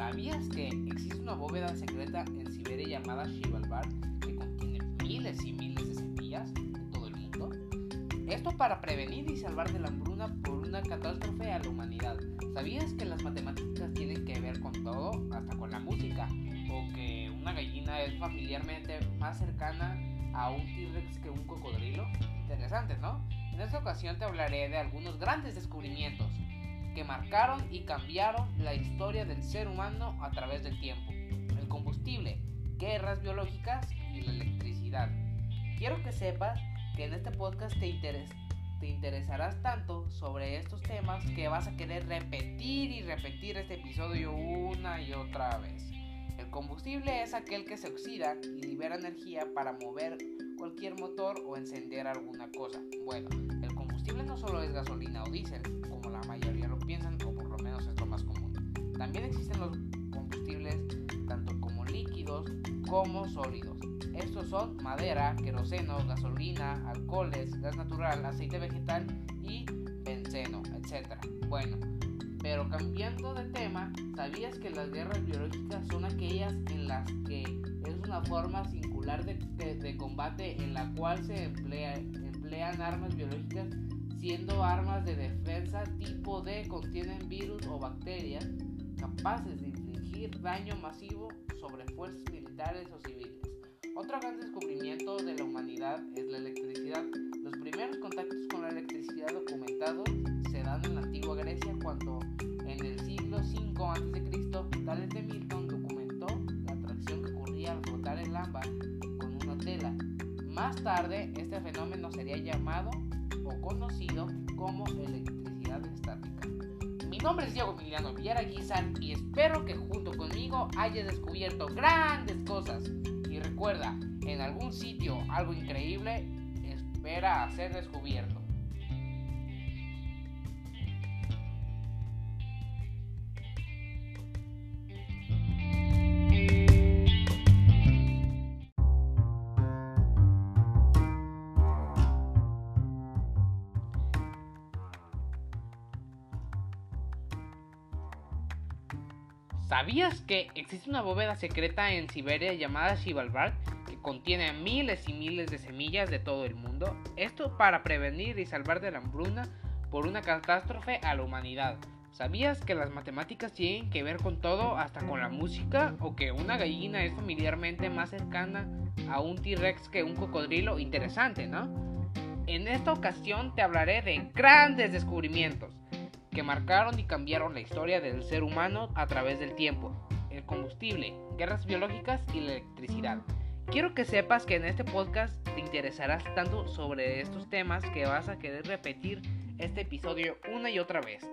¿Sabías que existe una bóveda secreta en Siberia llamada Shivalbar que contiene miles y miles de semillas de todo el mundo? Esto para prevenir y salvar de la hambruna por una catástrofe a la humanidad. ¿Sabías que las matemáticas tienen que ver con todo, hasta con la música? O que una gallina es familiarmente más cercana a un T-Rex que un cocodrilo? Interesante, ¿no? En esta ocasión te hablaré de algunos grandes descubrimientos marcaron y cambiaron la historia del ser humano a través del tiempo. El combustible, guerras biológicas y la electricidad. Quiero que sepas que en este podcast te, te interesarás tanto sobre estos temas que vas a querer repetir y repetir este episodio una y otra vez. El combustible es aquel que se oxida y libera energía para mover cualquier motor o encender alguna cosa. Bueno, el combustible no solo es gasolina o diésel, También existen los combustibles tanto como líquidos como sólidos. Estos son madera, queroseno, gasolina, alcoholes, gas natural, aceite vegetal y benceno, etc. Bueno, pero cambiando de tema, ¿sabías que las guerras biológicas son aquellas en las que es una forma singular de, de, combate en la cual se emplea, emplean armas biológicas siendo armas de defensa tipo D contienen virus o bacterias capaces de infligir daño masivo sobre fuerzas militares o civiles. Otro gran descubrimiento de la humanidad es la electricidad. Los primeros contactos con la electricidad documentados se dan en la antigua Grecia cuando en el siglo V a.C. Tales de Milton documentó la atracción que ocurría al frotar el ámbar con una tela. Más tarde, este fenómeno sería llamado o conocido como electricidad estática. Mi nombre es Diego Emiliano Villara Guizar y espero que junto conmigo hayas descubierto grandes cosas. Y recuerda, en algún sitio algo increíble espera ser descubierto. ¿Sabías que existe una bóveda secreta en Siberia llamada Shivalbard que contiene miles y miles de semillas de todo el mundo? Esto para prevenir y salvar de la hambruna por una catástrofe a la humanidad. ¿Sabías que las matemáticas tienen que ver con todo, hasta con la música? ¿O que una gallina es familiarmente más cercana a un T-Rex que un cocodrilo? Interesante, ¿no? En esta ocasión te hablaré de grandes descubrimientos que marcaron y cambiaron la historia del ser humano a través del tiempo, el combustible, guerras biológicas y la electricidad. Quiero que sepas que en este podcast te interesarás tanto sobre estos temas que vas a querer repetir este episodio una y otra vez.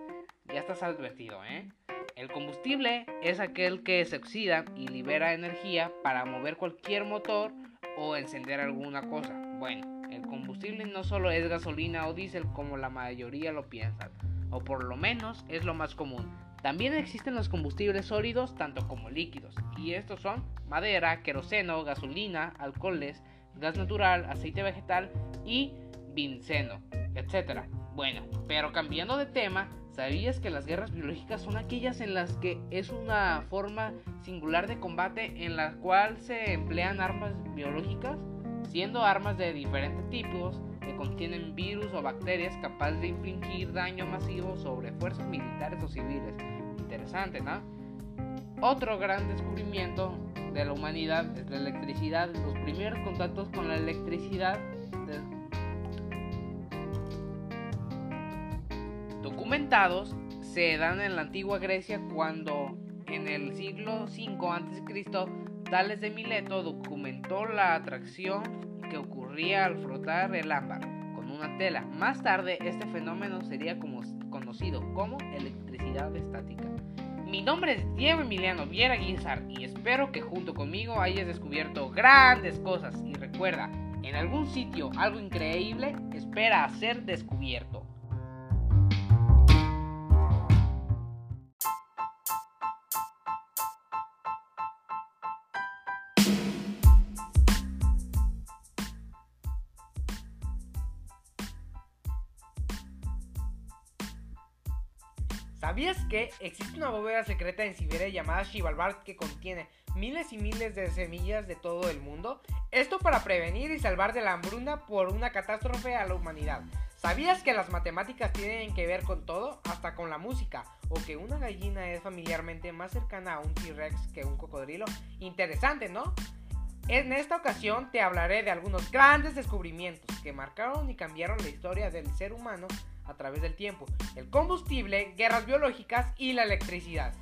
Ya estás advertido, ¿eh? El combustible es aquel que se oxida y libera energía para mover cualquier motor o encender alguna cosa. Bueno, el combustible no solo es gasolina o diésel como la mayoría lo piensan o por lo menos es lo más común. También existen los combustibles sólidos tanto como líquidos, y estos son madera, queroseno, gasolina, alcoholes, gas natural, aceite vegetal y benceno, etc. Bueno, pero cambiando de tema, ¿sabías que las guerras biológicas son aquellas en las que es una forma singular de combate en la cual se emplean armas biológicas, siendo armas de diferentes tipos, que contienen virus o bacterias capaces de infligir daño masivo sobre fuerzas militares o civiles. Interesante, ¿no? Otro gran descubrimiento de la humanidad es la electricidad. Los primeros contactos con la electricidad documentados se dan en la antigua Grecia cuando en el siglo V a.C. Tales de Mileto documentó la atracción que ocurría al frotar el ámbar con una tela. Más tarde este fenómeno sería conocido como electricidad estática. Mi nombre es Diego Emiliano Viera Guizar y espero que junto conmigo hayas descubierto grandes cosas y recuerda, en algún sitio algo increíble espera a ser descubierto. ¿Sabías que existe una bóveda secreta en Siberia llamada Shivalbard que contiene miles y miles de semillas de todo el mundo? Esto para prevenir y salvar de la hambruna por una catástrofe a la humanidad. ¿Sabías que las matemáticas tienen que ver con todo, hasta con la música? ¿O que una gallina es familiarmente más cercana a un T-Rex que un cocodrilo? Interesante, ¿no? En esta ocasión te hablaré de algunos grandes descubrimientos que marcaron y cambiaron la historia del ser humano a través del tiempo, el combustible, guerras biológicas y la electricidad.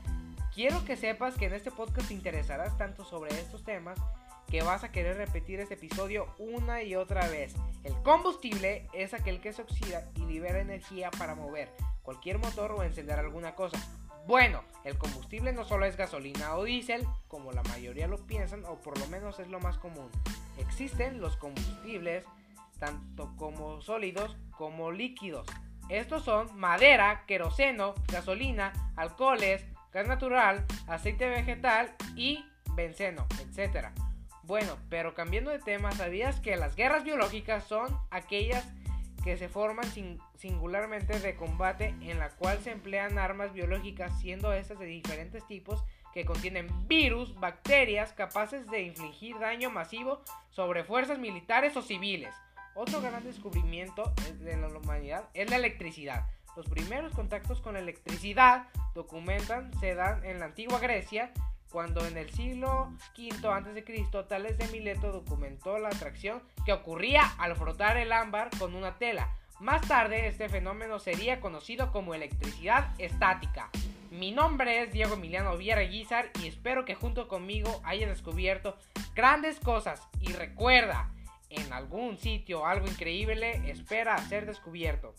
Quiero que sepas que en este podcast te interesarás tanto sobre estos temas que vas a querer repetir este episodio una y otra vez. El combustible es aquel que se oxida y libera energía para mover cualquier motor o encender alguna cosa. Bueno, el combustible no solo es gasolina o diésel, como la mayoría lo piensan, o por lo menos es lo más común. Existen los combustibles, tanto como sólidos como líquidos. Estos son madera, queroseno, gasolina, alcoholes, gas natural, aceite vegetal y benceno, etc. Bueno, pero cambiando de tema, ¿sabías que las guerras biológicas son aquellas que se forman singularmente de combate en la cual se emplean armas biológicas, siendo estas de diferentes tipos que contienen virus, bacterias capaces de infligir daño masivo sobre fuerzas militares o civiles. Otro gran descubrimiento de la humanidad es la electricidad. Los primeros contactos con la electricidad documentan se dan en la antigua Grecia cuando en el siglo V a.C. Tales de Mileto documentó la atracción que ocurría al frotar el ámbar con una tela. Más tarde este fenómeno sería conocido como electricidad estática. Mi nombre es Diego Emiliano Vierra Guizar y espero que junto conmigo hayas descubierto grandes cosas y recuerda, en algún sitio algo increíble espera ser descubierto.